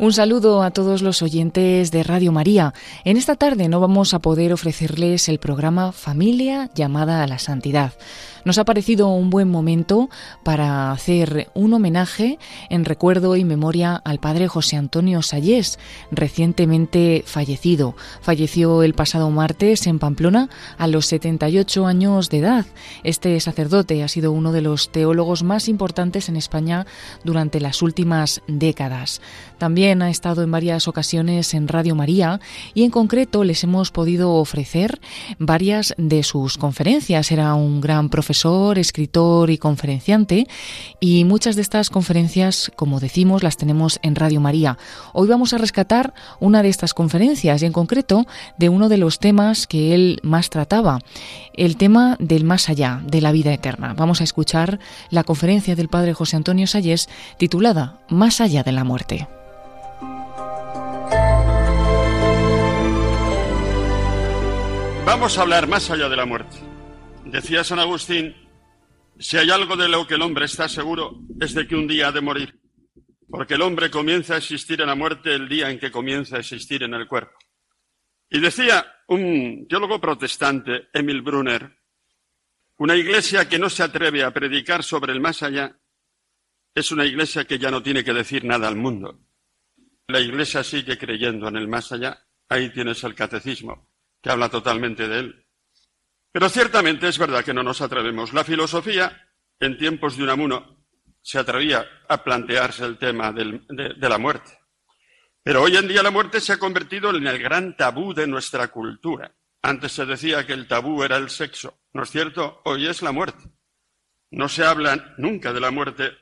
Un saludo a todos los oyentes de Radio María. En esta tarde no vamos a poder ofrecerles el programa Familia llamada a la Santidad. Nos ha parecido un buen momento para hacer un homenaje en recuerdo y memoria al padre José Antonio Sayés, recientemente fallecido. Falleció el pasado martes en Pamplona a los 78 años de edad. Este sacerdote ha sido uno de los teólogos más importantes en España durante las últimas décadas. También ha estado en varias ocasiones en Radio María y en concreto les hemos podido ofrecer varias de sus conferencias. Era un gran profesor escritor y conferenciante y muchas de estas conferencias, como decimos, las tenemos en Radio María. Hoy vamos a rescatar una de estas conferencias y en concreto de uno de los temas que él más trataba, el tema del más allá, de la vida eterna. Vamos a escuchar la conferencia del padre José Antonio Sayés titulada Más allá de la muerte. Vamos a hablar más allá de la muerte. Decía San Agustín, si hay algo de lo que el hombre está seguro es de que un día ha de morir, porque el hombre comienza a existir en la muerte el día en que comienza a existir en el cuerpo. Y decía un teólogo protestante, Emil Brunner, una iglesia que no se atreve a predicar sobre el más allá es una iglesia que ya no tiene que decir nada al mundo. La iglesia sigue creyendo en el más allá. Ahí tienes el catecismo, que habla totalmente de él. Pero ciertamente es verdad que no nos atrevemos. La filosofía, en tiempos de Unamuno, se atrevía a plantearse el tema de, de la muerte. Pero hoy en día la muerte se ha convertido en el gran tabú de nuestra cultura. Antes se decía que el tabú era el sexo. ¿No es cierto? Hoy es la muerte. No se habla nunca de la muerte,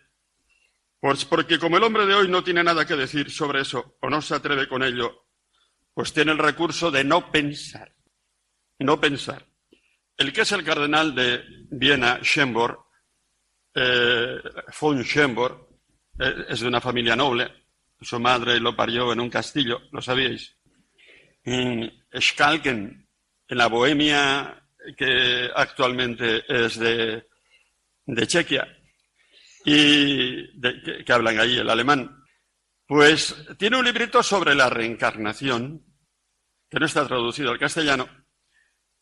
pues porque como el hombre de hoy no tiene nada que decir sobre eso o no se atreve con ello, pues tiene el recurso de no pensar. No pensar. El que es el cardenal de Viena, Schembor, eh, von Schembor, eh, es de una familia noble. Su madre lo parió en un castillo, lo sabíais. En Schalken, en la Bohemia que actualmente es de, de Chequia y que, que hablan ahí el alemán. Pues tiene un librito sobre la reencarnación, que no está traducido al castellano,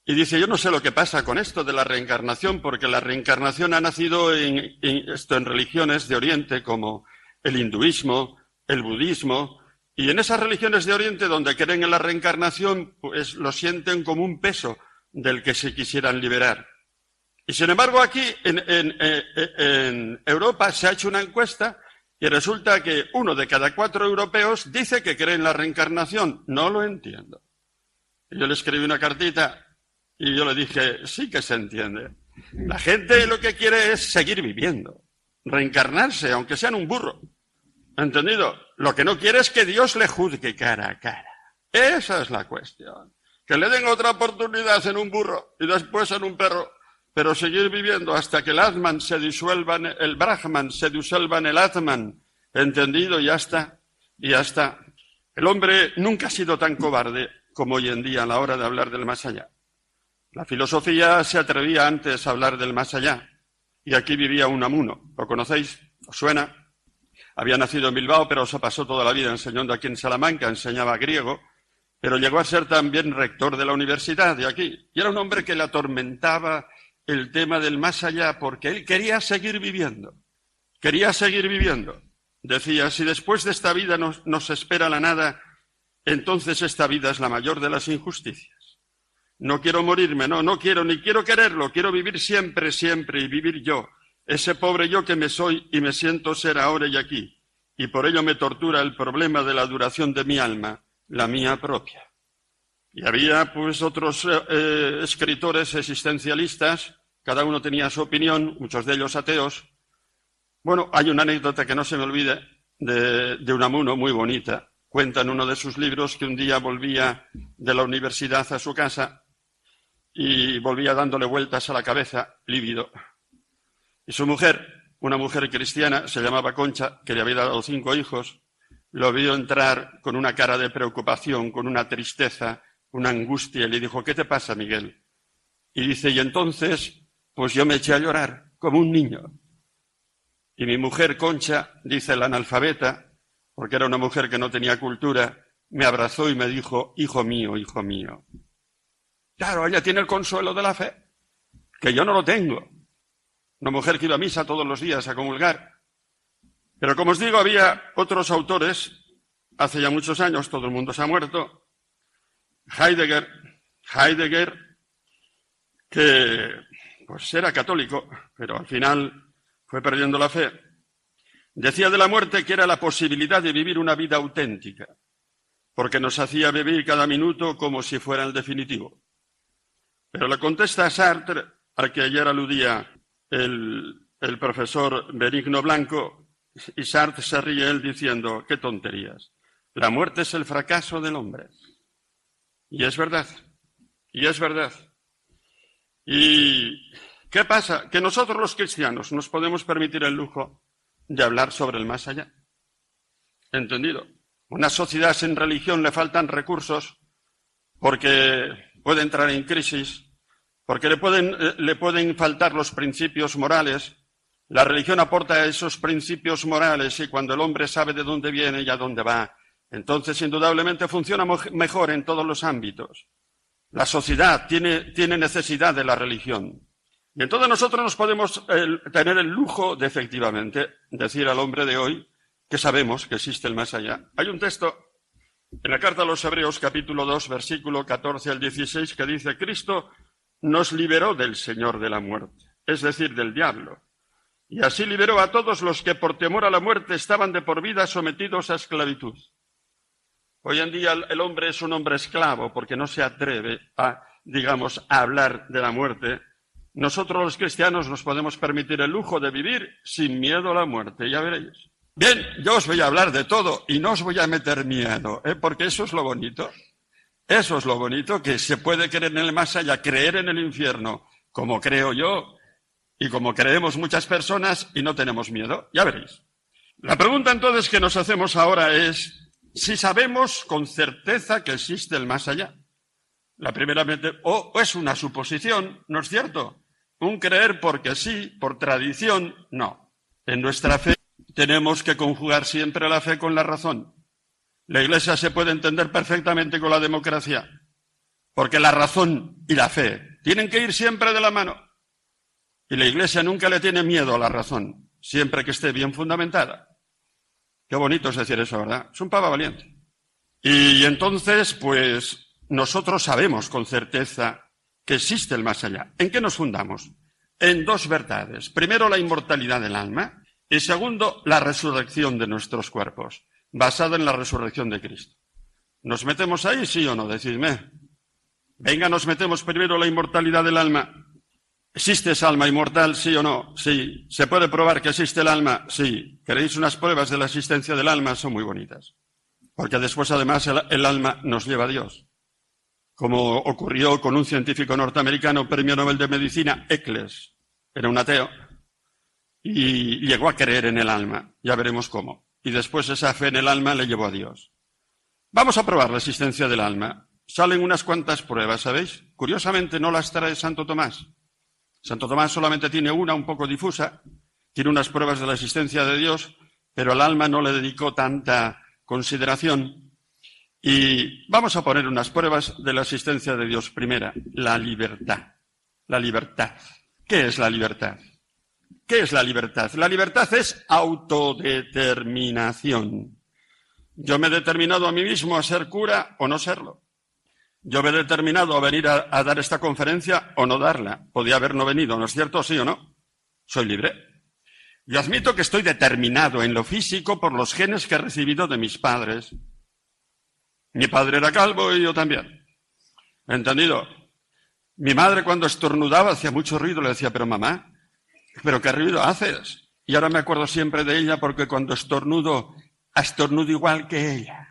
y dice, yo no sé lo que pasa con esto de la reencarnación, porque la reencarnación ha nacido en, esto, en religiones de Oriente como el hinduismo, el budismo, y en esas religiones de Oriente donde creen en la reencarnación, pues lo sienten como un peso del que se quisieran liberar. Y sin embargo aquí en, en, en Europa se ha hecho una encuesta y resulta que uno de cada cuatro europeos dice que cree en la reencarnación. No lo entiendo. Yo le escribí una cartita y yo le dije, sí que se entiende. La gente lo que quiere es seguir viviendo, reencarnarse, aunque sea en un burro. ¿Entendido? Lo que no quiere es que Dios le juzgue cara a cara. Esa es la cuestión. Que le den otra oportunidad en un burro y después en un perro, pero seguir viviendo hasta que el Atman se disuelva, en el Brahman se disuelva en el Atman. ¿Entendido? Ya está. Y ya está. El hombre nunca ha sido tan cobarde como hoy en día a la hora de hablar del más allá. La filosofía se atrevía antes a hablar del más allá. Y aquí vivía un amuno. ¿Lo conocéis? ¿Os suena? Había nacido en Bilbao, pero se pasó toda la vida enseñando aquí en Salamanca, enseñaba griego, pero llegó a ser también rector de la universidad de aquí. Y era un hombre que le atormentaba el tema del más allá porque él quería seguir viviendo. Quería seguir viviendo. Decía, si después de esta vida nos, nos espera la nada, entonces esta vida es la mayor de las injusticias. No quiero morirme, no, no quiero, ni quiero quererlo, quiero vivir siempre, siempre y vivir yo, ese pobre yo que me soy y me siento ser ahora y aquí. Y por ello me tortura el problema de la duración de mi alma, la mía propia. Y había pues otros eh, eh, escritores existencialistas, cada uno tenía su opinión, muchos de ellos ateos. Bueno, hay una anécdota que no se me olvide de, de Unamuno muy bonita. Cuenta en uno de sus libros que un día volvía de la universidad a su casa y volvía dándole vueltas a la cabeza, lívido. Y su mujer, una mujer cristiana, se llamaba Concha, que le había dado cinco hijos, lo vio entrar con una cara de preocupación, con una tristeza, una angustia, y le dijo, ¿qué te pasa, Miguel? Y dice, y entonces, pues yo me eché a llorar, como un niño. Y mi mujer Concha, dice la analfabeta, porque era una mujer que no tenía cultura, me abrazó y me dijo, hijo mío, hijo mío. Claro, ella tiene el consuelo de la fe, que yo no lo tengo. Una mujer que iba a misa todos los días a comulgar. Pero como os digo, había otros autores, hace ya muchos años, todo el mundo se ha muerto. Heidegger, Heidegger, que pues era católico, pero al final fue perdiendo la fe. Decía de la muerte que era la posibilidad de vivir una vida auténtica, porque nos hacía vivir cada minuto como si fuera el definitivo. Pero le contesta a Sartre, al que ayer aludía el, el profesor Benigno Blanco, y Sartre se ríe él diciendo, qué tonterías. La muerte es el fracaso del hombre. Y es verdad, y es verdad. ¿Y qué pasa? Que nosotros los cristianos nos podemos permitir el lujo de hablar sobre el más allá. ¿Entendido? Una sociedad sin religión le faltan recursos porque puede entrar en crisis, porque le pueden, eh, le pueden faltar los principios morales. La religión aporta esos principios morales y cuando el hombre sabe de dónde viene y a dónde va, entonces indudablemente funciona mejor en todos los ámbitos. La sociedad tiene, necesidad de la religión. Y entonces nosotros nos podemos tener el lujo de efectivamente decir al hombre de hoy que sabemos que existe el más allá. Hay un texto en la carta a los Hebreos capítulo 2 versículo 14 al 16 que dice Cristo nos liberó del Señor de la muerte, es decir, del diablo. Y así liberó a todos los que por temor a la muerte estaban de por vida sometidos a esclavitud. Hoy en día el hombre es un hombre esclavo porque no se atreve a, digamos, a hablar de la muerte nosotros los cristianos nos podemos permitir el lujo de vivir sin miedo a la muerte, ya veréis. Bien, yo os voy a hablar de todo y no os voy a meter miedo, ¿eh? porque eso es lo bonito. Eso es lo bonito, que se puede creer en el más allá, creer en el infierno, como creo yo y como creemos muchas personas y no tenemos miedo. Ya veréis. La pregunta entonces que nos hacemos ahora es si sabemos con certeza que existe el más allá. La primera, o es una suposición, ¿no es cierto? Un creer porque sí, por tradición, no. En nuestra fe tenemos que conjugar siempre la fe con la razón. La Iglesia se puede entender perfectamente con la democracia, porque la razón y la fe tienen que ir siempre de la mano. Y la Iglesia nunca le tiene miedo a la razón, siempre que esté bien fundamentada. Qué bonito es decir eso, ¿verdad? Es un pava valiente. Y entonces, pues, nosotros sabemos con certeza que existe el más allá. ¿En qué nos fundamos? En dos verdades. Primero, la inmortalidad del alma y segundo, la resurrección de nuestros cuerpos, basada en la resurrección de Cristo. ¿Nos metemos ahí, sí o no? Decidme. Venga, nos metemos primero la inmortalidad del alma. ¿Existe esa alma inmortal, sí o no? Sí. ¿Se puede probar que existe el alma? Sí. ¿Queréis unas pruebas de la existencia del alma? Son muy bonitas. Porque después, además, el, el alma nos lleva a Dios como ocurrió con un científico norteamericano, premio Nobel de Medicina, Eccles. Era un ateo y llegó a creer en el alma. Ya veremos cómo. Y después esa fe en el alma le llevó a Dios. Vamos a probar la existencia del alma. Salen unas cuantas pruebas, ¿sabéis? Curiosamente no las trae Santo Tomás. Santo Tomás solamente tiene una un poco difusa, tiene unas pruebas de la existencia de Dios, pero al alma no le dedicó tanta consideración y vamos a poner unas pruebas de la existencia de Dios. Primera, la libertad. La libertad. ¿Qué es la libertad? ¿Qué es la libertad? La libertad es autodeterminación. Yo me he determinado a mí mismo a ser cura o no serlo. Yo me he determinado a venir a, dar esta conferencia o no darla. Podía haber no venido, ¿no es cierto? ¿Sí o no? Soy libre. Yo admito que estoy determinado en lo físico por los genes que he recibido de mis padres. Mi padre era calvo y yo también. ¿Entendido? Mi madre cuando estornudaba hacía mucho ruido, le decía, pero mamá, ¿pero qué ruido haces? Y ahora me acuerdo siempre de ella porque cuando estornudo, estornudo igual que ella.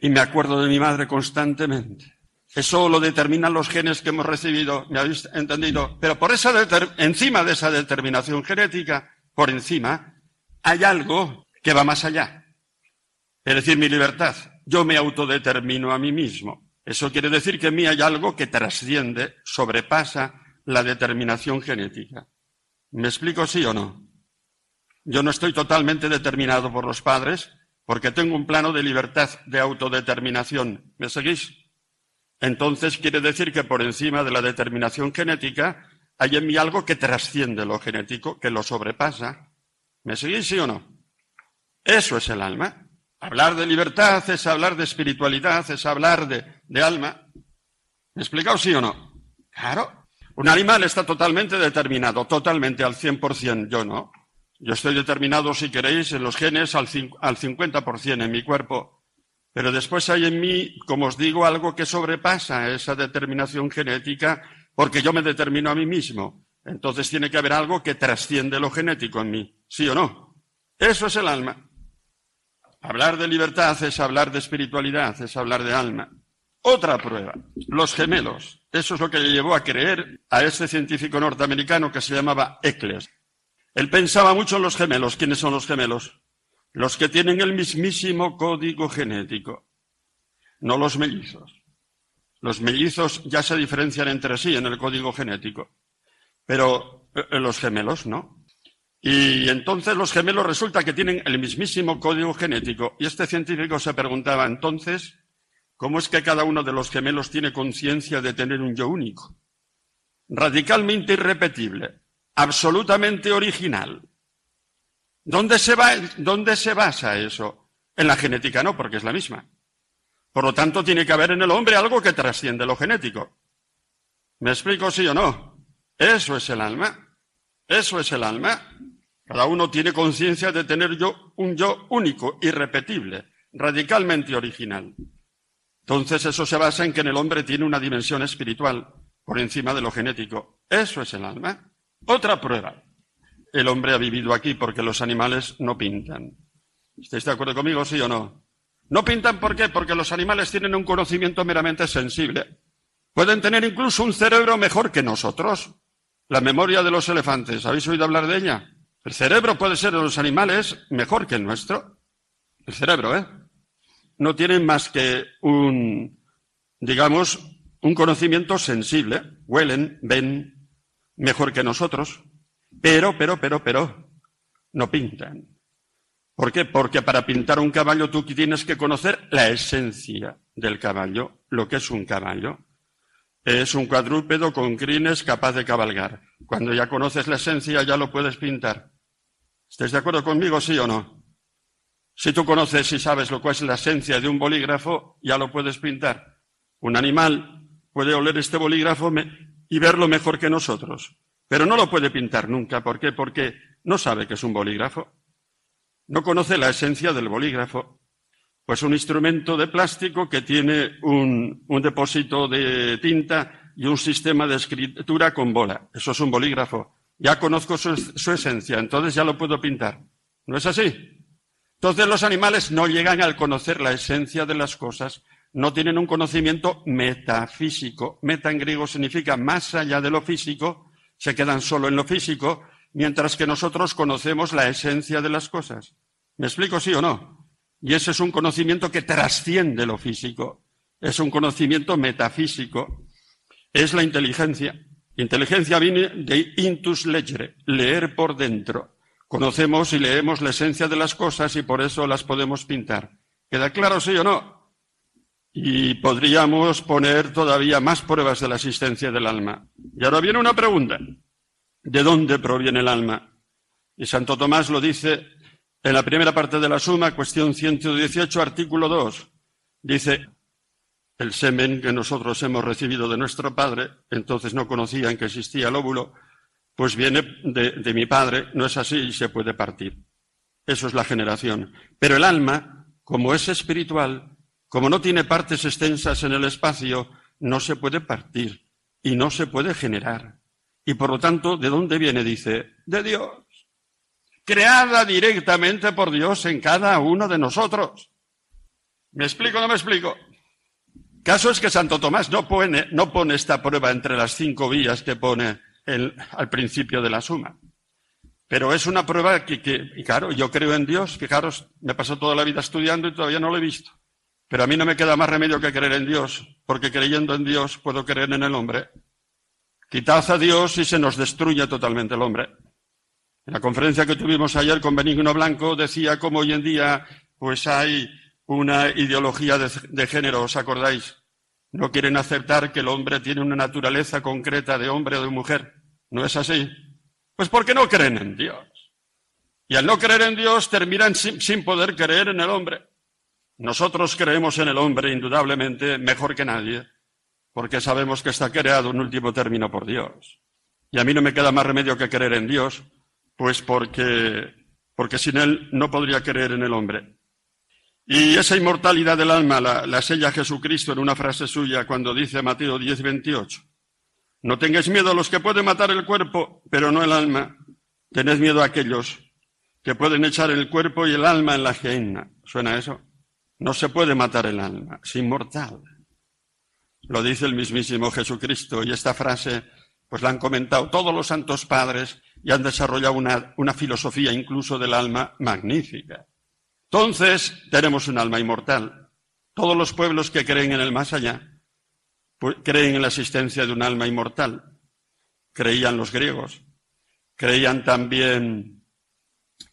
Y me acuerdo de mi madre constantemente. Eso lo determinan los genes que hemos recibido, ¿me habéis entendido? Pero por esa encima de esa determinación genética, por encima, hay algo que va más allá. Es decir, mi libertad yo me autodetermino a mí mismo. Eso quiere decir que en mí hay algo que trasciende, sobrepasa la determinación genética. ¿Me explico sí o no? Yo no estoy totalmente determinado por los padres, porque tengo un plano de libertad, de autodeterminación. ¿Me seguís? Entonces quiere decir que por encima de la determinación genética hay en mí algo que trasciende lo genético, que lo sobrepasa. ¿Me seguís, sí o no? Eso es el alma. Hablar de libertad es hablar de espiritualidad, es hablar de, alma. ¿Me he explicado sí o no? Claro. Un animal está totalmente determinado, totalmente al 100%, yo no. Yo estoy determinado, si queréis, en los genes al, al 50% en mi cuerpo. Pero después hay en mí, como os digo, algo que sobrepasa esa determinación genética porque yo me determino a mí mismo. Entonces tiene que haber algo que trasciende lo genético en mí. ¿Sí o no? Eso es el alma. Hablar de libertad es hablar de espiritualidad, es hablar de alma. Otra prueba, los gemelos. Eso es lo que le llevó a creer a este científico norteamericano que se llamaba Eccles. Él pensaba mucho en los gemelos. ¿Quiénes son los gemelos? Los que tienen el mismísimo código genético, no los mellizos. Los mellizos ya se diferencian entre sí en el código genético, pero eh, los gemelos no. Y entonces los gemelos resulta que tienen el mismísimo código genético. Y este científico se preguntaba entonces, ¿cómo es que cada uno de los gemelos tiene conciencia de tener un yo único? Radicalmente irrepetible, absolutamente original. ¿Dónde se, va, ¿Dónde se basa eso? En la genética no, porque es la misma. Por lo tanto, tiene que haber en el hombre algo que trasciende lo genético. ¿Me explico sí o no? Eso es el alma. Eso es el alma. Cada uno tiene conciencia de tener yo un yo único, irrepetible, radicalmente original. Entonces eso se basa en que en el hombre tiene una dimensión espiritual por encima de lo genético. Eso es el alma. Otra prueba. El hombre ha vivido aquí porque los animales no pintan. ¿Estáis de acuerdo conmigo, sí o no? No pintan ¿por qué? Porque los animales tienen un conocimiento meramente sensible. Pueden tener incluso un cerebro mejor que nosotros. La memoria de los elefantes, ¿habéis oído hablar de ella? El cerebro puede ser de los animales mejor que el nuestro. El cerebro, ¿eh? No tienen más que un, digamos, un conocimiento sensible. Huelen, ven, mejor que nosotros, pero, pero, pero, pero, no pintan. ¿Por qué? Porque para pintar un caballo tú tienes que conocer la esencia del caballo, lo que es un caballo. Es un cuadrúpedo con crines capaz de cabalgar. Cuando ya conoces la esencia ya lo puedes pintar. ¿Estáis de acuerdo conmigo, sí o no? Si tú conoces y sabes lo que es la esencia de un bolígrafo, ya lo puedes pintar. Un animal puede oler este bolígrafo y verlo mejor que nosotros. Pero no lo puede pintar nunca. ¿Por qué? Porque no sabe que es un bolígrafo. No conoce la esencia del bolígrafo. Pues un instrumento de plástico que tiene un, depósito de tinta y un sistema de escritura con bola. Eso es un bolígrafo. Ya conozco su esencia, entonces ya lo puedo pintar. ¿No es así? Entonces los animales no llegan al conocer la esencia de las cosas no tienen un conocimiento metafísico. Meta en griego significa más allá de lo físico, se quedan solo en lo físico, mientras que nosotros conocemos la esencia de las cosas. ¿Me explico sí o no? Y ese es un conocimiento que trasciende lo físico. Es un conocimiento metafísico. Es la inteligencia. Inteligencia viene de intus legere, leer por dentro. Conocemos y leemos la esencia de las cosas y por eso las podemos pintar. ¿Queda claro sí o no? Y podríamos poner todavía más pruebas de la existencia del alma. Y ahora viene una pregunta. ¿De dónde proviene el alma? Y Santo Tomás lo dice en la primera parte de la suma, cuestión 118, artículo 2. Dice, el semen que nosotros hemos recibido de nuestro padre, entonces no conocían que existía el óvulo, pues viene de, mi padre, no es así y se puede partir. Eso es la generación. Pero el alma, como es espiritual, como no tiene partes extensas en el espacio, no se puede partir y no se puede generar. Y por lo tanto, ¿de dónde viene? Dice, de Dios. Creada directamente por Dios en cada uno de nosotros. ¿Me explico o no me explico? Caso es que Santo Tomás no pone, no pone esta prueba entre las cinco vías que pone al principio de la suma. Pero es una prueba que, claro, yo creo en Dios, fijaros, me paso toda la vida estudiando y todavía no lo he visto. Pero a mí no me queda más remedio que creer en Dios, porque creyendo en Dios puedo creer en el hombre. Quitad a Dios y se nos destruye totalmente el hombre. En la conferencia que tuvimos ayer con Benigno Blanco decía cómo hoy en día pues hay una ideología de, género, ¿os acordáis? No quieren aceptar que el hombre tiene una naturaleza concreta de hombre o de mujer. ¿No es así? Pues porque no creen en Dios. Y al no creer en Dios terminan sin, poder creer en el hombre. Nosotros creemos en el hombre indudablemente mejor que nadie, porque sabemos que está creado en último término por Dios. Y a mí no me queda más remedio que creer en Dios, pues porque, porque sin Él no podría creer en el hombre. Y esa inmortalidad del alma la, la sella Jesucristo en una frase suya cuando dice Mateo 10, 28. No tengáis miedo a los que pueden matar el cuerpo, pero no el alma. Tened miedo a aquellos que pueden echar el cuerpo y el alma en la gehenna. ¿Suena eso? No se puede matar el alma, es inmortal. Lo dice el mismísimo Jesucristo y esta frase pues la han comentado todos los santos padres y han desarrollado una, una filosofía incluso del alma magnífica. Entonces tenemos un alma inmortal. Todos los pueblos que creen en el más allá creen en la existencia de un alma inmortal. Creían los griegos, creían también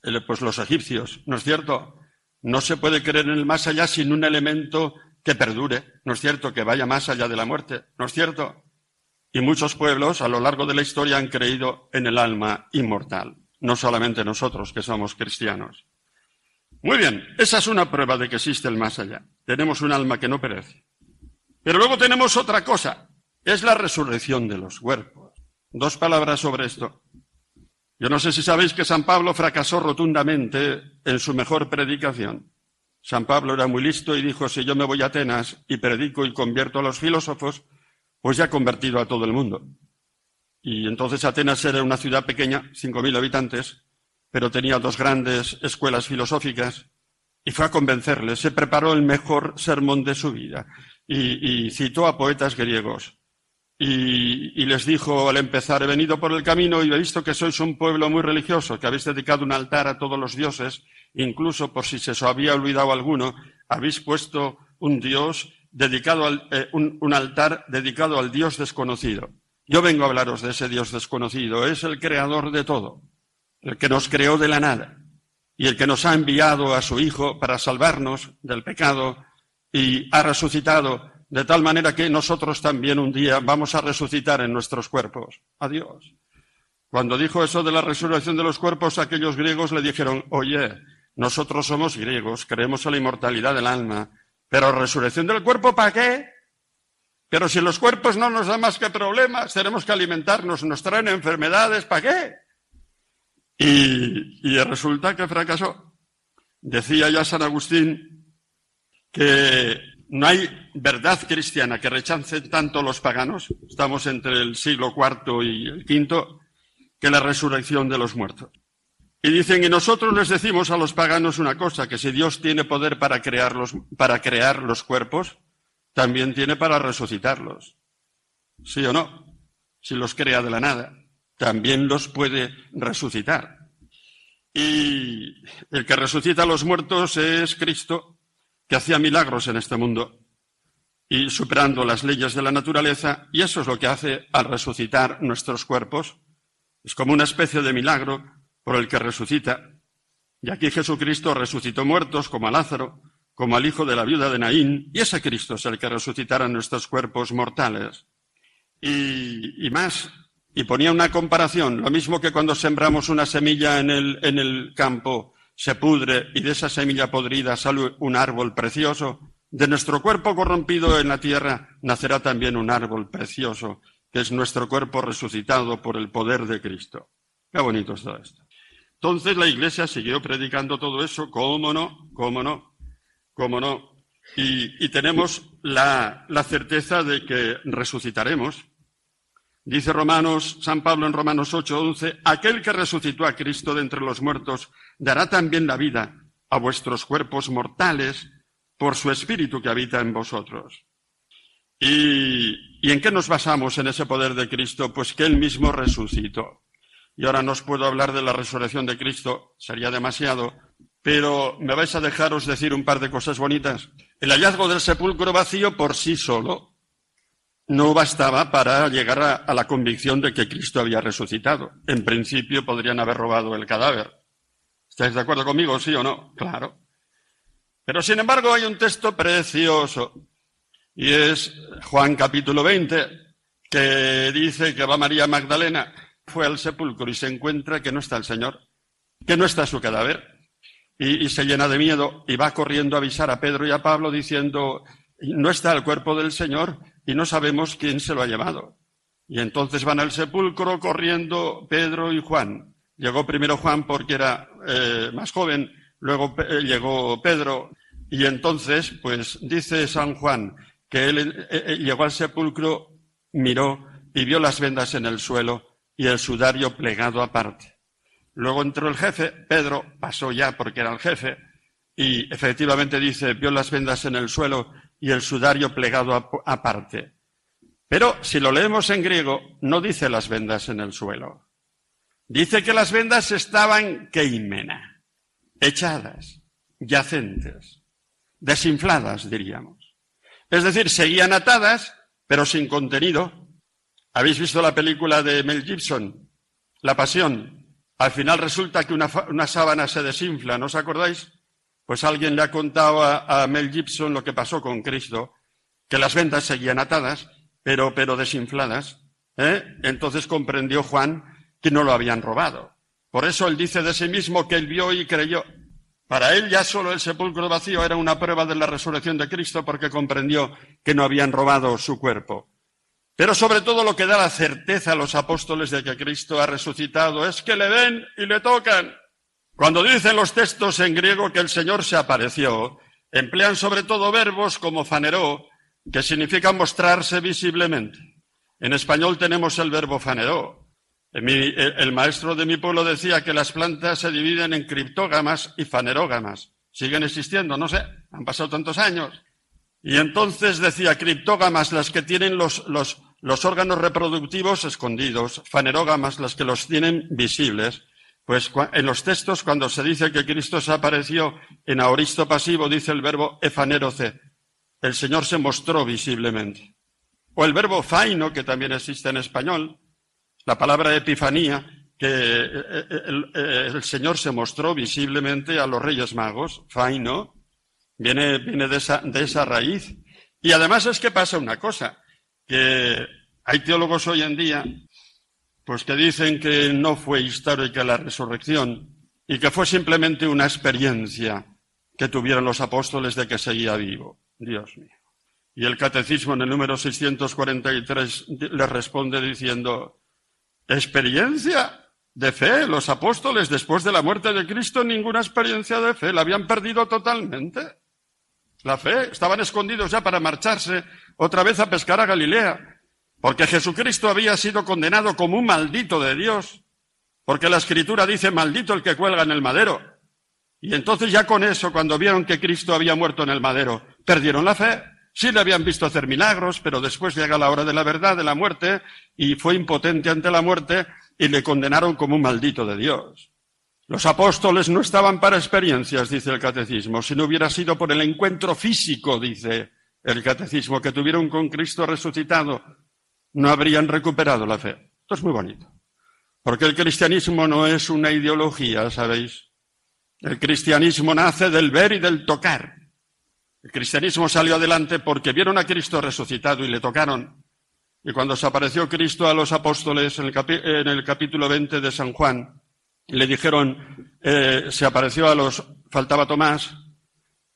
eh, pues los egipcios, ¿no es cierto? No se puede creer en el más allá sin un elemento que perdure, ¿no es cierto? Que vaya más allá de la muerte, ¿no es cierto? Y muchos pueblos a lo largo de la historia han creído en el alma inmortal, no solamente nosotros que somos cristianos. Muy bien, esa es una prueba de que existe el más allá. Tenemos un alma que no perece. Pero luego tenemos otra cosa, es la resurrección de los cuerpos. Dos palabras sobre esto. Yo no sé si sabéis que San Pablo fracasó rotundamente en su mejor predicación. San Pablo era muy listo y dijo, si yo me voy a Atenas y predico y convierto a los filósofos, pues ya he convertido a todo el mundo. Y entonces Atenas era una ciudad pequeña, cinco mil habitantes, pero tenía dos grandes escuelas filosóficas y fue a convencerles. Se preparó el mejor sermón de su vida y, citó a poetas griegos. Y, les dijo al empezar, he venido por el camino y he visto que sois un pueblo muy religioso, que habéis dedicado un altar a todos los dioses, incluso por si se os había olvidado alguno, habéis puesto un dios dedicado al, eh, un, altar dedicado al Dios desconocido. Yo vengo a hablaros de ese Dios desconocido. Es el creador de todo, el que nos creó de la nada y el que nos ha enviado a su Hijo para salvarnos del pecado y ha resucitado de tal manera que nosotros también un día vamos a resucitar en nuestros cuerpos. Adiós. Cuando dijo eso de la resurrección de los cuerpos, aquellos griegos le dijeron, oye, nosotros somos griegos, creemos en la inmortalidad del alma, pero resurrección del cuerpo, ¿para qué? Pero si los cuerpos no nos dan más que problemas, tenemos que alimentarnos, nos traen enfermedades, ¿para qué? Y, y resulta que fracasó. Decía ya San Agustín que no hay verdad cristiana que rechacen tanto los paganos, estamos entre el siglo IV y el V, que la resurrección de los muertos. Y dicen, y nosotros les decimos a los paganos una cosa, que si Dios tiene poder para crear los, para crear los cuerpos, también tiene para resucitarlos. ¿Sí o no? Si los crea de la nada, también los puede resucitar. Y el que resucita a los muertos es Cristo, que hacía milagros en este mundo y superando las leyes de la naturaleza, y eso es lo que hace al resucitar nuestros cuerpos. Es como una especie de milagro por el que resucita. Y aquí Jesucristo resucitó muertos como a Lázaro, como al hijo de la viuda de Naín, y ese Cristo es el que resucitará nuestros cuerpos mortales. Y, y, más, y ponía una comparación, lo mismo que cuando sembramos una semilla en el, en el campo, se pudre y de esa semilla podrida sale un árbol precioso, de nuestro cuerpo corrompido en la tierra nacerá también un árbol precioso, que es nuestro cuerpo resucitado por el poder de Cristo. Qué bonito está esto. Entonces la iglesia siguió predicando todo eso, cómo no, cómo no, cómo no. Y, tenemos la, la certeza de que resucitaremos. Dice Romanos, San Pablo en Romanos 8, 11, aquel que resucitó a Cristo de entre los muertos dará también la vida a vuestros cuerpos mortales por su espíritu que habita en vosotros. ¿Y, ¿Y en qué nos basamos en ese poder de Cristo? Pues que Él mismo resucitó. Y ahora no os puedo hablar de la resurrección de Cristo, sería demasiado, pero me vais a dejaros decir un par de cosas bonitas. El hallazgo del sepulcro vacío por sí solo no bastaba para llegar a, la convicción de que Cristo había resucitado. En principio podrían haber robado el cadáver. ¿Estáis de acuerdo conmigo, sí o no? Claro. Pero sin embargo hay un texto precioso y es Juan capítulo 20 que dice que va María Magdalena, fue al sepulcro y se encuentra que no está el Señor, que no está su cadáver y se llena de miedo y va corriendo a avisar a Pedro y a Pablo diciendo, no está el cuerpo del Señor y no sabemos quién se lo ha llevado. Y entonces van al sepulcro corriendo Pedro y Juan. Llegó primero Juan porque era eh, más joven, luego eh, llegó Pedro y entonces, pues dice San Juan que él eh, llegó al sepulcro, miró y vio las vendas en el suelo y el sudario plegado aparte. Luego entró el jefe, Pedro pasó ya porque era el jefe, y efectivamente dice, vio las vendas en el suelo y el sudario plegado aparte. Pero si lo leemos en griego, no dice las vendas en el suelo. Dice que las vendas estaban keimena, echadas, yacentes, desinfladas, diríamos. Es decir, seguían atadas, pero sin contenido. ¿Habéis visto la película de Mel Gibson, La Pasión? Al final resulta que una, sábana se desinfla, ¿no os acordáis? Pues alguien le ha contado a, Mel Gibson lo que pasó con Cristo, que las vendas seguían atadas, pero, pero desinfladas. ¿eh? Entonces comprendió Juan que no lo habían robado. Por eso él dice de sí mismo que él vio y creyó. Para él ya solo el sepulcro vacío era una prueba de la resurrección de Cristo porque comprendió que no habían robado su cuerpo. Pero sobre todo lo que da la certeza a los apóstoles de que Cristo ha resucitado es que le ven y le tocan. Cuando dicen los textos en griego que el Señor se apareció, emplean sobre todo verbos como faneró, que significa mostrarse visiblemente. En español tenemos el verbo faneró. el maestro de mi pueblo decía que las plantas se dividen en criptógamas y fanerógamas. Siguen existiendo, no sé, han pasado tantos años. Y entonces decía criptógamas las que tienen los, los, los órganos reproductivos escondidos, fanerógamas las que los tienen visibles. Pues en los textos, cuando se dice que Cristo se apareció en aoristo pasivo, dice el verbo efaneroce, el Señor se mostró visiblemente. O el verbo faino, que también existe en español, la palabra epifanía, que eh, eh, eh, el, Señor se mostró visiblemente a los Reyes Magos, faino, viene, viene de, esa, de esa raíz. Y además es que pasa una cosa, que hay teólogos hoy en día, pues que dicen que no fue histórica la resurrección y que fue simplemente una experiencia que tuvieron los apóstoles de que seguía vivo. Dios mío. Y el catecismo en el número 643 le responde diciendo, experiencia de fe. Los apóstoles después de la muerte de Cristo ninguna experiencia de fe, la habían perdido totalmente. La fe, estaban escondidos ya para marcharse otra vez a pescar a Galilea, porque Jesucristo había sido condenado como un maldito de Dios, porque la escritura dice maldito el que cuelga en el madero. Y entonces ya con eso, cuando vieron que Cristo había muerto en el madero, perdieron la fe. Sí le habían visto hacer milagros, pero después llega la hora de la verdad, de la muerte, y fue impotente ante la muerte y le condenaron como un maldito de Dios. Los apóstoles no estaban para experiencias, dice el catecismo, si no hubiera sido por el encuentro físico, dice el catecismo, que tuvieron con Cristo resucitado, no habrían recuperado la fe. Esto es muy bonito. Porque el cristianismo no es una ideología, ¿sabéis? El cristianismo nace del ver y del tocar. El cristianismo salió adelante porque vieron a Cristo resucitado y le tocaron. Y cuando se apareció Cristo a los apóstoles en el, capítulo 20 de San Juan, le dijeron, eh, se apareció a los, faltaba Tomás,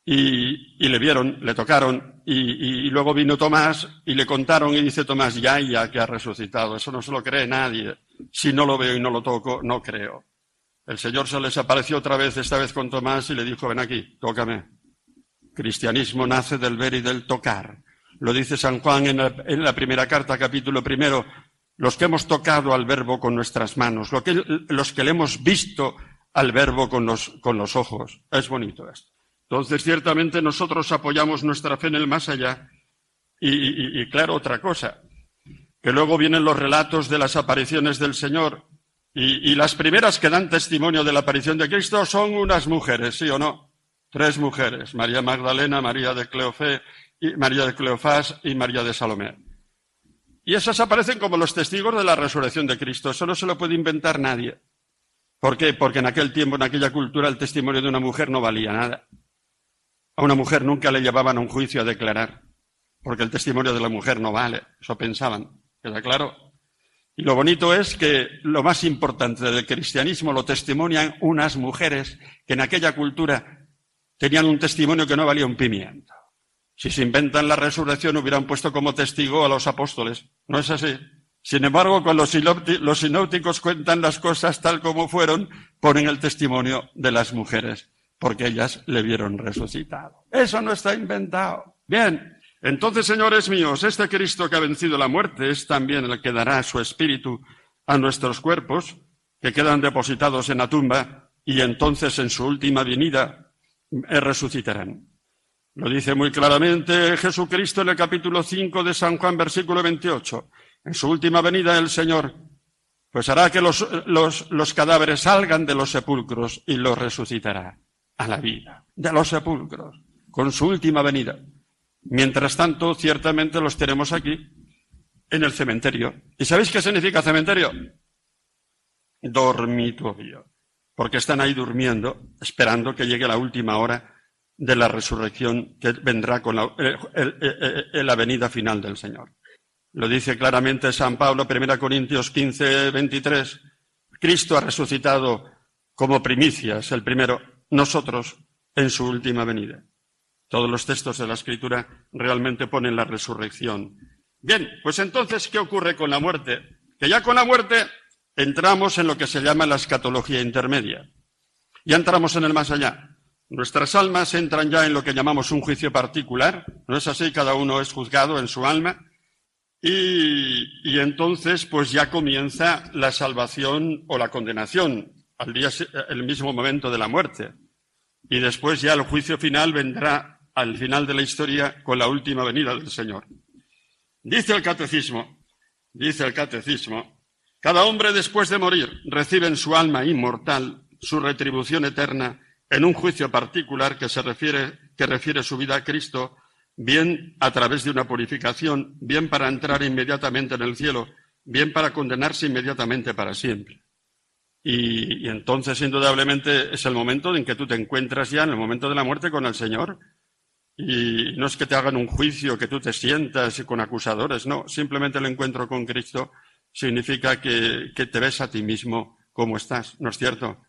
y, le vieron, le tocaron, y, luego vino Tomás y le contaron y dice Tomás, ya, ya que ha resucitado. Eso no se lo cree nadie. Si no lo veo y no lo toco, no creo. El Señor se les apareció otra vez, esta vez con Tomás, y le dijo, ven aquí, tócame. Cristianismo nace del ver y del tocar. Lo dice San Juan en la, primera carta, capítulo primero, los que hemos tocado al verbo con nuestras manos, los que le hemos visto al verbo con los, con los ojos. Es bonito esto. Entonces, ciertamente nosotros apoyamos nuestra fe en el más allá. Y, y claro, otra cosa, que luego vienen los relatos de las apariciones del Señor y, las primeras que dan testimonio de la aparición de Cristo son unas mujeres, ¿sí o no? Tres mujeres, María Magdalena, María de Cleofé, y María de Cleofás y María de Salomé. Y esas aparecen como los testigos de la resurrección de Cristo. Eso no se lo puede inventar nadie. ¿Por qué? Porque en aquel tiempo, en aquella cultura, el testimonio de una mujer no valía nada. A una mujer nunca le llevaban a un juicio a declarar, porque el testimonio de la mujer no vale, eso pensaban, ¿queda claro? Y lo bonito es que lo más importante del cristianismo lo testimonian unas mujeres que en aquella cultura tenían un testimonio que no valía un pimiento. Si se inventan la resurrección hubieran puesto como testigo a los apóstoles. ¿No es así? Sin embargo, cuando los sinópticos cuentan las cosas tal como fueron, ponen el testimonio de las mujeres, porque ellas le vieron resucitado. Eso no está inventado. Bien, entonces, señores míos, este Cristo que ha vencido la muerte es también el que dará su espíritu a nuestros cuerpos, que quedan depositados en la tumba, y entonces en su última venida eh, resucitarán. Lo dice muy claramente Jesucristo en el capítulo 5 de San Juan, versículo 28 en su última venida el Señor, pues hará que los, los, cadáveres salgan de los sepulcros y los resucitará a la vida de los sepulcros con su última venida. Mientras tanto, ciertamente los tenemos aquí en el cementerio. ¿Y sabéis qué significa cementerio? Dormitorio. Porque están ahí durmiendo, esperando que llegue la última hora de la resurrección que vendrá con la, venida final del Señor. Lo dice claramente San Pablo, 1 Corintios 15, 23. Cristo ha resucitado como primicias, el primero, nosotros en su última venida. Todos los textos de la Escritura realmente ponen la resurrección. Bien, pues entonces, ¿qué ocurre con la muerte? Que ya con la muerte entramos en lo que se llama la escatología intermedia. Ya entramos en el más allá. Nuestras almas entran ya en lo que llamamos un juicio particular. ¿No es así? Cada uno es juzgado en su alma. Y, entonces, pues ya comienza la salvación o la condenación al día, el mismo momento de la muerte. Y después ya el juicio final vendrá al final de la historia con la última venida del Señor. Dice el catecismo, dice el catecismo, cada hombre después de morir recibe en su alma inmortal su retribución eterna en un juicio particular que se refiere, que refiere su vida a Cristo bien a través de una purificación, bien para entrar inmediatamente en el cielo, bien para condenarse inmediatamente para siempre. Y, entonces, indudablemente, es el momento en que tú te encuentras ya en el momento de la muerte con el Señor. Y no es que te hagan un juicio, que tú te sientas con acusadores, no, simplemente el encuentro con Cristo significa que, te ves a ti mismo como estás, ¿no es cierto?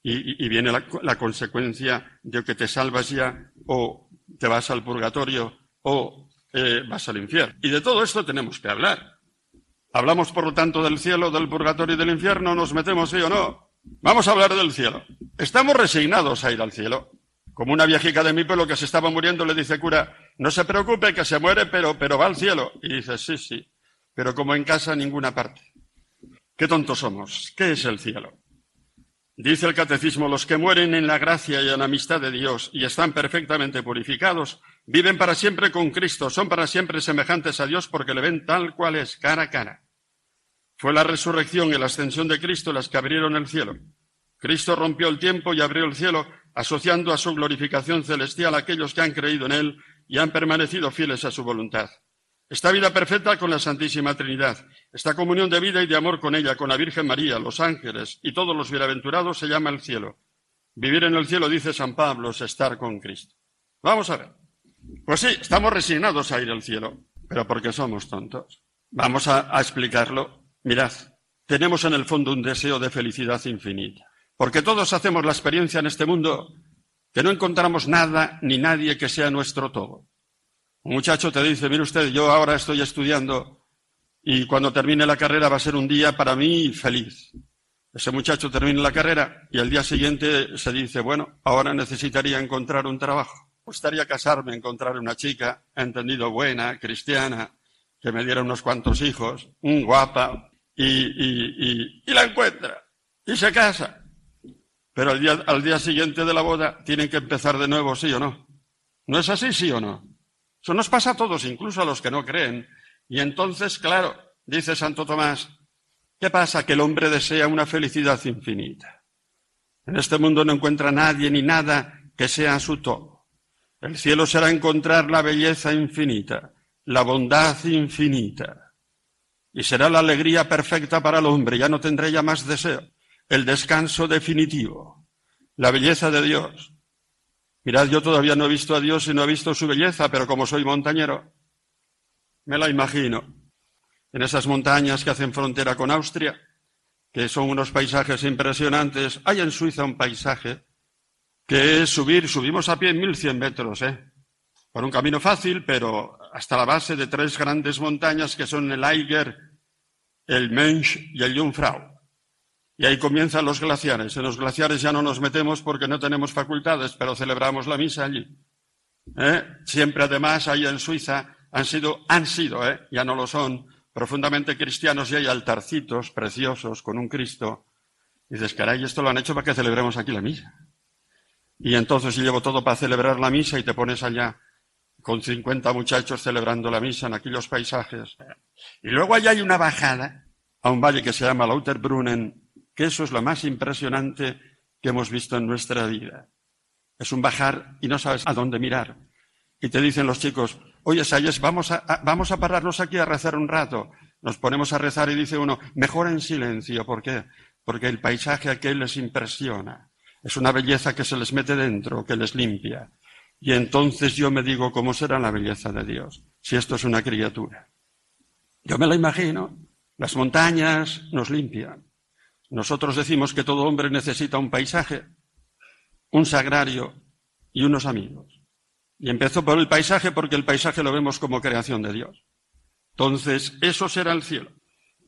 Y, viene la, consecuencia de que te salvas ya o te vas al purgatorio o eh, vas al infierno. Y de todo esto tenemos que hablar. Hablamos, por lo tanto, del cielo, del purgatorio y del infierno, nos metemos sí o no. Vamos a hablar del cielo. Estamos resignados a ir al cielo. Como una viejica de mi pueblo que se estaba muriendo le dice cura, no se preocupe que se muere, pero, pero va al cielo. Y dice, sí, sí, pero como en casa, ninguna parte. Qué tontos somos. ¿Qué es el cielo? Dice el catecismo, los que mueren en la gracia y en la amistad de Dios y están perfectamente purificados, viven para siempre con Cristo, son para siempre semejantes a Dios porque le ven tal cual es, cara a cara. Fue la resurrección y la ascensión de Cristo las que abrieron el cielo. Cristo rompió el tiempo y abrió el cielo, asociando a su glorificación celestial a aquellos que han creído en Él y han permanecido fieles a su voluntad. Esta vida perfecta con la Santísima Trinidad, esta comunión de vida y de amor con ella, con la Virgen María, los ángeles y todos los bienaventurados se llama el cielo. Vivir en el cielo, dice San Pablo, es estar con Cristo. Vamos a ver. Pues sí, estamos resignados a ir al cielo, pero porque somos tontos. Vamos a, a explicarlo. Mirad, tenemos en el fondo un deseo de felicidad infinita, porque todos hacemos la experiencia en este mundo que no encontramos nada ni nadie que sea nuestro todo. Un muchacho te dice, mire usted, yo ahora estoy estudiando y cuando termine la carrera va a ser un día para mí feliz. Ese muchacho termina la carrera y al día siguiente se dice, bueno, ahora necesitaría encontrar un trabajo. Gustaría casarme, encontrar una chica, entendido, buena, cristiana, que me diera unos cuantos hijos, un guapa, y, la encuentra. Y se casa. Pero al día, al día siguiente de la boda tienen que empezar de nuevo, sí o no. ¿No es así, sí o no? Eso nos pasa a todos, incluso a los que no creen. Y entonces, claro, dice Santo Tomás, ¿qué pasa? Que el hombre desea una felicidad infinita. En este mundo no encuentra nadie ni nada que sea su todo. El cielo será encontrar la belleza infinita, la bondad infinita. Y será la alegría perfecta para el hombre, ya no tendré ya más deseo. El descanso definitivo, la belleza de Dios, Mirad, yo todavía no he visto a Dios y no he visto su belleza, pero como soy montañero, me la imagino. En esas montañas que hacen frontera con Austria, que son unos paisajes impresionantes. Hay en Suiza un paisaje que es subir, subimos a pie en 1100 metros, ¿eh? Por un camino fácil, pero hasta la base de tres grandes montañas que son el Eiger, el Mensch y el Jungfrau. Y ahí comienzan los glaciares. En los glaciares ya no nos metemos porque no tenemos facultades, pero celebramos la misa allí. ¿Eh? Siempre además ahí en Suiza han sido, han sido, ¿eh? ya no lo son, profundamente cristianos y hay altarcitos preciosos con un Cristo. Y dices, caray, esto lo han hecho para que celebremos aquí la misa. Y entonces llevo todo para celebrar la misa y te pones allá con 50 muchachos celebrando la misa en aquellos paisajes. Y luego allá hay una bajada a un valle que se llama Lauterbrunnen, que eso es lo más impresionante que hemos visto en nuestra vida. Es un bajar y no sabes a dónde mirar. Y te dicen los chicos, oye, Sayes, vamos a, vamos a pararnos aquí a rezar un rato. Nos ponemos a rezar y dice uno, mejor en silencio. ¿Por qué? Porque el paisaje aquel les impresiona. Es una belleza que se les mete dentro, que les limpia. Y entonces yo me digo, ¿cómo será la belleza de Dios si esto es una criatura? Yo me la imagino. Las montañas nos limpian. Nosotros decimos que todo hombre necesita un paisaje, un sagrario y unos amigos. Y empezó por el paisaje porque el paisaje lo vemos como creación de Dios. Entonces, eso será el cielo.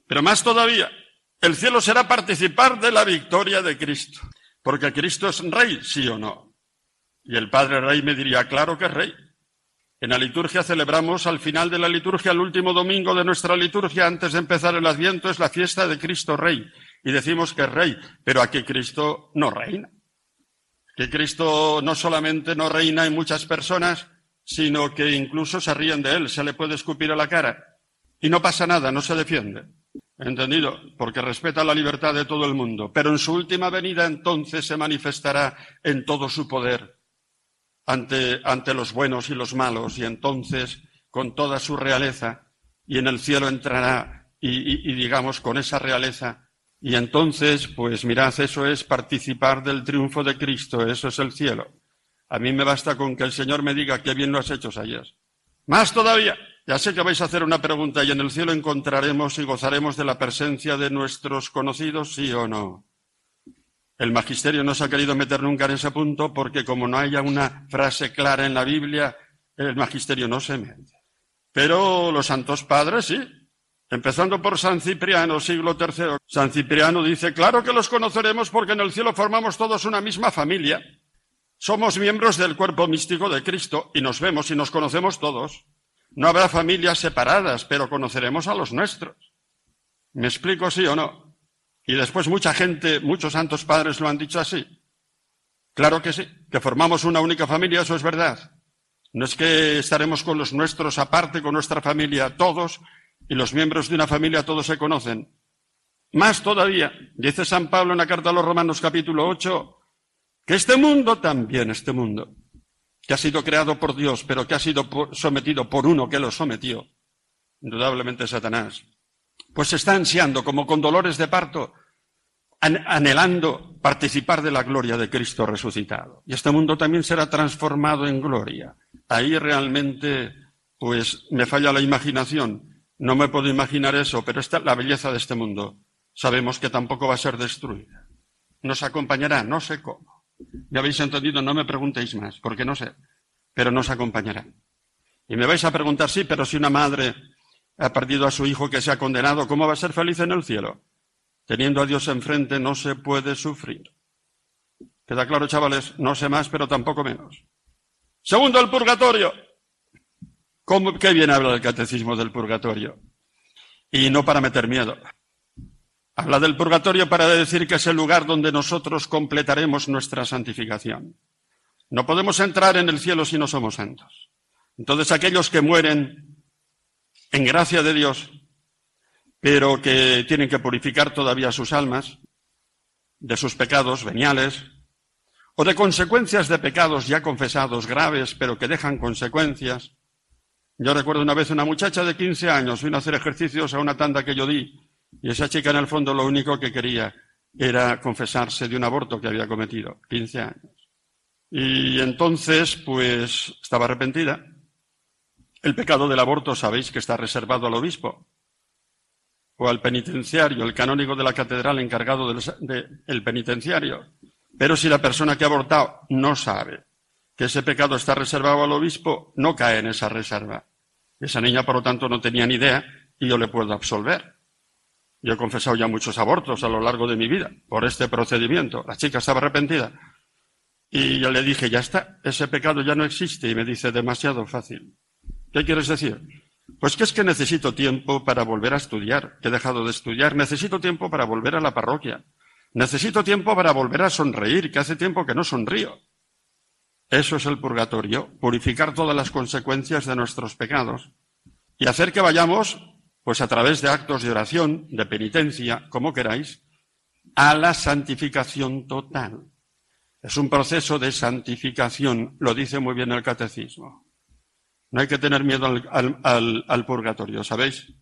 Pero más todavía, el cielo será participar de la victoria de Cristo. Porque Cristo es rey, sí o no. Y el Padre Rey me diría, claro que es rey. En la liturgia celebramos al final de la liturgia, el último domingo de nuestra liturgia, antes de empezar el Adviento, es la fiesta de Cristo Rey y decimos que es rey, pero aquí Cristo no reina. Que Cristo no solamente no reina en muchas personas, sino que incluso se ríen de él, se le puede escupir a la cara. Y no pasa nada, no se defiende. ¿Entendido? Porque respeta la libertad de todo el mundo. Pero en su última venida entonces se manifestará en todo su poder ante, los buenos y los malos y entonces con toda su realeza y en el cielo entrará y digamos con esa realeza y entonces, pues mirad, eso es participar del triunfo de Cristo, eso es el cielo. A mí me basta con que el Señor me diga qué bien lo has hecho, Sayas. Más todavía, ya sé que vais a hacer una pregunta y en el cielo encontraremos y gozaremos de la presencia de nuestros conocidos, sí o no. El magisterio no se ha querido meter nunca en ese punto porque como no haya una frase clara en la Biblia, el magisterio no se mete. Pero los santos padres sí, Empezando por San Cipriano, siglo III. San Cipriano dice, claro que los conoceremos porque en el cielo formamos todos una misma familia. Somos miembros del cuerpo místico de Cristo y nos vemos y nos conocemos todos. No habrá familias separadas, pero conoceremos a los nuestros. ¿Me explico sí o no? Y después mucha gente, muchos santos padres lo han dicho así. Claro que sí, que formamos una única familia, eso es verdad. No es que estaremos con los nuestros aparte, con nuestra familia, todos, y los miembros de una familia todos se conocen. Más todavía, dice San Pablo en la carta a los Romanos capítulo 8, que este mundo también, este mundo, que ha sido creado por Dios, pero que ha sido sometido por uno que lo sometió, indudablemente Satanás, pues está ansiando, como con dolores de parto, anhelando participar de la gloria de Cristo resucitado. Y este mundo también será transformado en gloria. Ahí realmente, pues, me falla la imaginación no me puedo imaginar eso, pero esta la belleza de este mundo. Sabemos que tampoco va a ser destruida. Nos acompañará, no sé cómo. Ya habéis entendido, no me preguntéis más, porque no sé, pero nos acompañará. Y me vais a preguntar, sí, pero si una madre ha perdido a su hijo que se ha condenado, ¿cómo va a ser feliz en el cielo? Teniendo a Dios enfrente no se puede sufrir. ¿Queda claro, chavales? No sé más, pero tampoco menos. Segundo, el purgatorio. ¿Cómo, ¿Qué bien habla del catecismo del purgatorio? Y no para meter miedo. Habla del purgatorio para decir que es el lugar donde nosotros completaremos nuestra santificación. No podemos entrar en el cielo si no somos santos. Entonces aquellos que mueren en gracia de Dios, pero que tienen que purificar todavía sus almas de sus pecados veniales o de consecuencias de pecados ya confesados graves, pero que dejan consecuencias, yo recuerdo una vez una muchacha de 15 años vino a hacer ejercicios a una tanda que yo di y esa chica en el fondo lo único que quería era confesarse de un aborto que había cometido. 15 años. Y entonces, pues, estaba arrepentida. El pecado del aborto, sabéis que está reservado al obispo o al penitenciario, el canónigo de la catedral encargado del penitenciario. Pero si la persona que ha abortado no sabe que ese pecado está reservado al obispo, no cae en esa reserva. Esa niña, por lo tanto, no tenía ni idea y yo le puedo absolver. Yo he confesado ya muchos abortos a lo largo de mi vida por este procedimiento. La chica estaba arrepentida. Y yo le dije, ya está, ese pecado ya no existe. Y me dice, demasiado fácil. ¿Qué quieres decir? Pues que es que necesito tiempo para volver a estudiar, que he dejado de estudiar. Necesito tiempo para volver a la parroquia. Necesito tiempo para volver a sonreír, que hace tiempo que no sonrío. Eso es el purgatorio, purificar todas las consecuencias de nuestros pecados y hacer que vayamos, pues a través de actos de oración, de penitencia, como queráis, a la santificación total. Es un proceso de santificación, lo dice muy bien el catecismo. No hay que tener miedo al, purgatorio, ¿sabéis?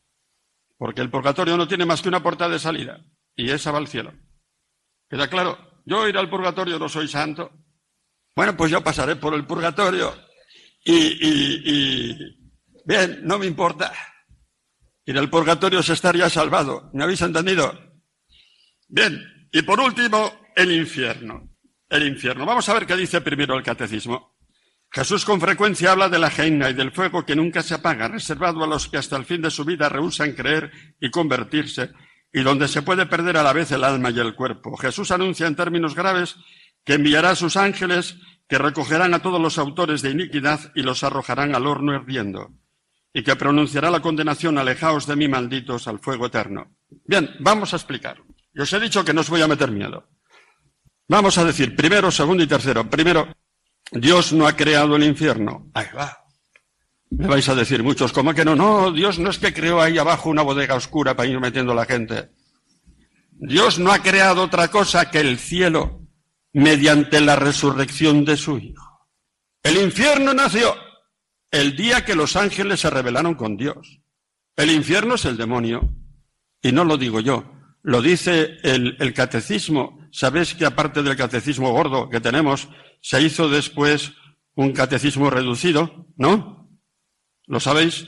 Porque el purgatorio no tiene más que una puerta de salida, y esa va al cielo. ¿Queda claro? Yo ir al purgatorio no soy santo, bueno, pues yo pasaré por el purgatorio y, bien, no me importa. Ir al purgatorio es estar ya salvado. ¿Me habéis entendido? Bien, y por último, el infierno. El infierno. Vamos a ver qué dice primero el catecismo. Jesús con frecuencia habla de la geina y del fuego que nunca se apaga, reservado a los que hasta el fin de su vida rehusan creer y convertirse, y donde se puede perder a la vez el alma y el cuerpo. Jesús anuncia en términos graves que enviará a sus ángeles que recogerán a todos los autores de iniquidad y los arrojarán al horno hirviendo, y que pronunciará la condenación, alejaos de mí, malditos, al fuego eterno. Bien, vamos a explicar. Yo os he dicho que no os voy a meter miedo. Vamos a decir primero, segundo y tercero. Primero, Dios no ha creado el infierno. Ahí va. Me vais a decir muchos, ¿cómo que no? No, Dios no es que creó ahí abajo una bodega oscura para ir metiendo a la gente. Dios no ha creado otra cosa que el cielo mediante la resurrección de su Hijo. El infierno nació el día que los ángeles se rebelaron con Dios. El infierno es el demonio. Y no lo digo yo, lo dice el, el catecismo. ¿Sabéis que aparte del catecismo gordo que tenemos, se hizo después un catecismo reducido? ¿No? ¿Lo sabéis?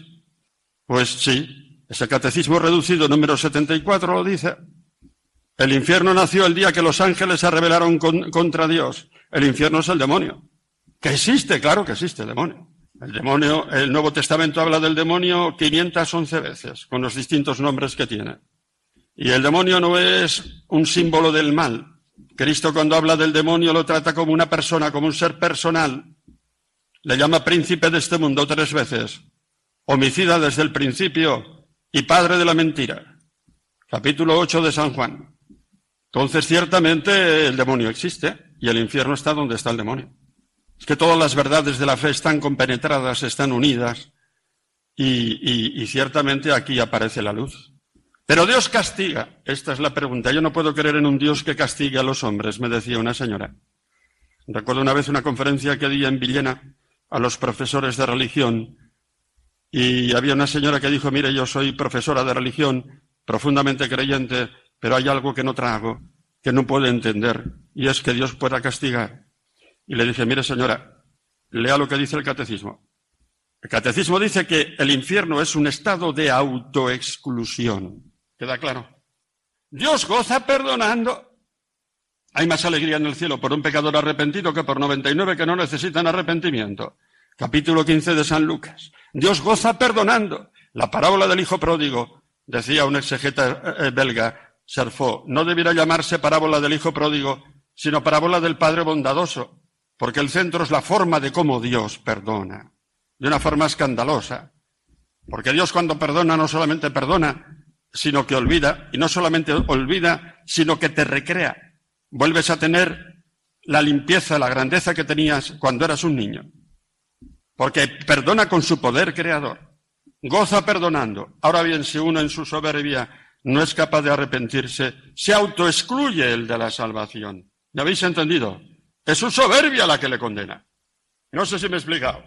Pues sí, ese catecismo reducido número 74 lo dice. El infierno nació el día que los ángeles se rebelaron contra Dios. El infierno es el demonio. Que existe, claro que existe el demonio. El demonio, el Nuevo Testamento habla del demonio 511 veces, con los distintos nombres que tiene. Y el demonio no es un símbolo del mal. Cristo cuando habla del demonio lo trata como una persona, como un ser personal. Le llama príncipe de este mundo tres veces, homicida desde el principio y padre de la mentira. Capítulo 8 de San Juan. Entonces, ciertamente el demonio existe y el infierno está donde está el demonio. Es que todas las verdades de la fe están compenetradas, están unidas y, y ciertamente aquí aparece la luz. Pero Dios castiga. Esta es la pregunta. Yo no puedo creer en un Dios que castigue a los hombres, me decía una señora. Recuerdo una vez una conferencia que di en Villena a los profesores de religión y había una señora que dijo, mire, yo soy profesora de religión, profundamente creyente, pero hay algo que no trago, que no puedo entender, y es que Dios pueda castigar. Y le dije, mire señora, lea lo que dice el catecismo. El catecismo dice que el infierno es un estado de autoexclusión. ¿Queda claro? Dios goza perdonando. Hay más alegría en el cielo por un pecador arrepentido que por 99 que no necesitan arrepentimiento. Capítulo 15 de San Lucas. Dios goza perdonando. La parábola del hijo pródigo, decía un exegeta eh, belga, Serfó, no debiera llamarse parábola del Hijo pródigo, sino parábola del Padre bondadoso, porque el centro es la forma de cómo Dios perdona, de una forma escandalosa. Porque Dios cuando perdona no solamente perdona, sino que olvida, y no solamente olvida, sino que te recrea. Vuelves a tener la limpieza, la grandeza que tenías cuando eras un niño. Porque perdona con su poder creador. Goza perdonando. Ahora bien, si uno en su soberbia no es capaz de arrepentirse, se autoexcluye el de la salvación. ¿Me habéis entendido? Es su soberbia la que le condena. No sé si me he explicado.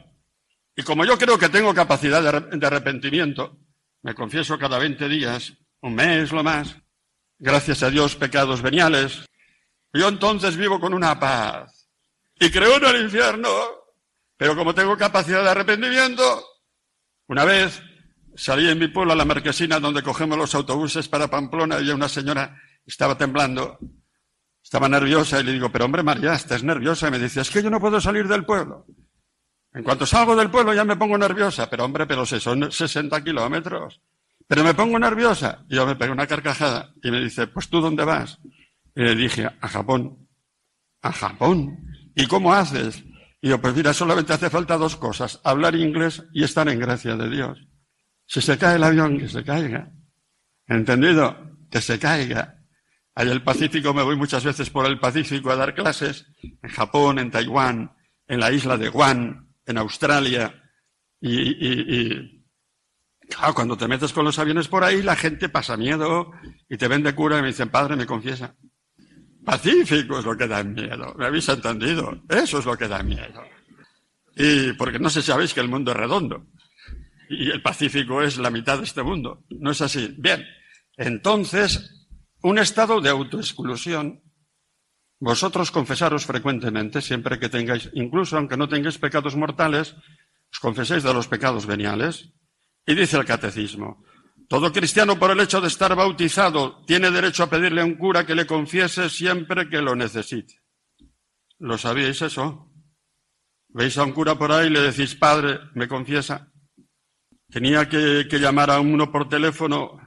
Y como yo creo que tengo capacidad de arrepentimiento, me confieso cada 20 días, un mes lo más, gracias a Dios pecados veniales, yo entonces vivo con una paz. y creo en el infierno, pero como tengo capacidad de arrepentimiento, una vez salí en mi pueblo a la marquesina donde cogemos los autobuses para Pamplona y una señora estaba temblando, estaba nerviosa y le digo, pero hombre María, estás nerviosa. Y me dice, es que yo no puedo salir del pueblo. En cuanto salgo del pueblo ya me pongo nerviosa, pero hombre, pero si son 60 kilómetros. Pero me pongo nerviosa. Y yo me pego una carcajada y me dice, pues tú dónde vas? Y le dije, a Japón. ¿A Japón? ¿Y cómo haces? Y yo, pues mira, solamente hace falta dos cosas, hablar inglés y estar en gracia de Dios. Si se cae el avión, que se caiga. ¿Entendido? Que se caiga. Allá el Pacífico me voy muchas veces por el Pacífico a dar clases, en Japón, en Taiwán, en la isla de Guam, en Australia, y, Claro, cuando te metes con los aviones por ahí, la gente pasa miedo y te ven de cura y me dicen, padre, me confiesa. Pacífico es lo que da miedo. ¿Me habéis entendido? Eso es lo que da miedo. Y porque no sé si sabéis que el mundo es redondo. Y el Pacífico es la mitad de este mundo. ¿No es así? Bien. Entonces, un estado de autoexclusión. Vosotros confesaros frecuentemente, siempre que tengáis, incluso aunque no tengáis pecados mortales, os confeséis de los pecados veniales. Y dice el catecismo, todo cristiano por el hecho de estar bautizado tiene derecho a pedirle a un cura que le confiese siempre que lo necesite. ¿Lo sabíais eso? ¿Veis a un cura por ahí y le decís, padre, me confiesa? Tenía que, llamar a uno por teléfono,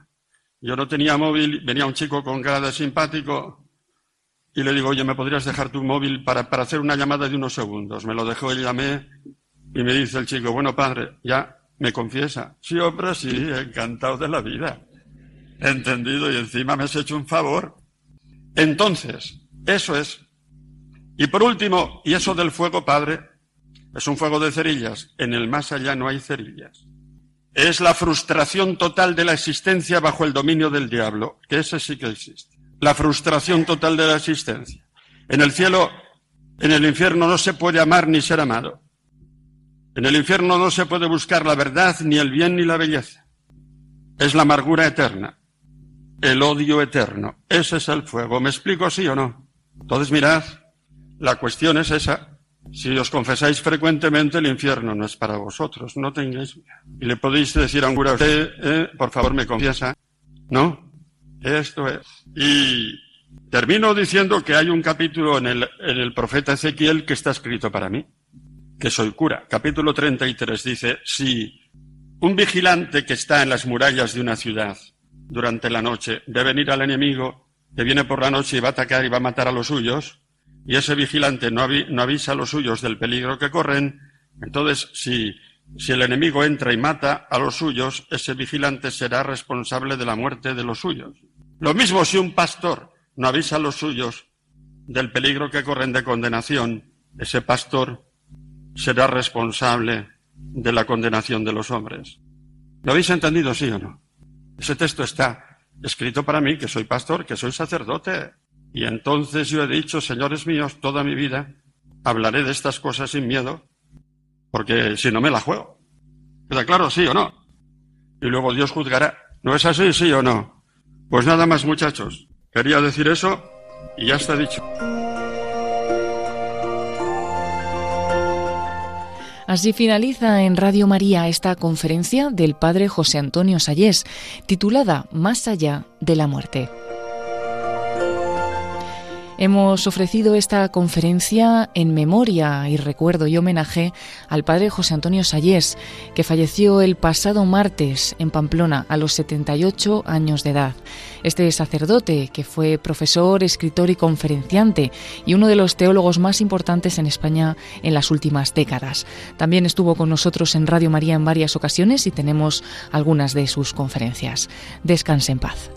yo no tenía móvil, venía un chico con cara de simpático y le digo, oye, ¿me podrías dejar tu móvil para, para hacer una llamada de unos segundos? Me lo dejó y llamé y me dice el chico, bueno, padre, ya me confiesa. Sí, hombre, sí, encantado de la vida. Entendido y encima me has hecho un favor. Entonces, eso es. Y por último, y eso del fuego, padre, es un fuego de cerillas. En el más allá no hay cerillas. Es la frustración total de la existencia bajo el dominio del diablo, que ese sí que existe. La frustración total de la existencia. En el cielo, en el infierno no se puede amar ni ser amado. En el infierno no se puede buscar la verdad, ni el bien, ni la belleza. Es la amargura eterna, el odio eterno. Ese es el fuego. ¿Me explico sí o no? Entonces mirad, la cuestión es esa. Si os confesáis frecuentemente, el infierno no es para vosotros. No tengáis. Y le podéis decir a un cura, usted, eh, por favor, me confiesa. No, esto es. Y termino diciendo que hay un capítulo en el, en el profeta Ezequiel que está escrito para mí que soy cura. Capítulo 33 dice, si un vigilante que está en las murallas de una ciudad durante la noche ve venir al enemigo que viene por la noche y va a atacar y va a matar a los suyos, y ese vigilante no, avisa a los suyos del peligro que corren, entonces si, si el enemigo entra y mata a los suyos, ese vigilante será responsable de la muerte de los suyos. Lo mismo si un pastor no avisa a los suyos del peligro que corren de condenación, ese pastor será responsable de la condenación de los hombres. ¿Lo habéis entendido, sí o no? Ese texto está escrito para mí, que soy pastor, que soy sacerdote. Y entonces yo he dicho, señores míos, toda mi vida hablaré de estas cosas sin miedo, porque si no me la juego. ¿Queda claro, sí o no? Y luego Dios juzgará. ¿No es así, sí o no? Pues nada más, muchachos. Quería decir eso y ya está dicho. Así finaliza en Radio María esta conferencia del Padre José Antonio Sayés, titulada Más allá de la muerte. Hemos ofrecido esta conferencia en memoria y recuerdo y homenaje al padre José Antonio Sayés, que falleció el pasado martes en Pamplona a los 78 años de edad. Este sacerdote, que fue profesor, escritor y conferenciante, y uno de los teólogos más importantes en España en las últimas décadas. También estuvo con nosotros en Radio María en varias ocasiones y tenemos algunas de sus conferencias. Descanse en paz.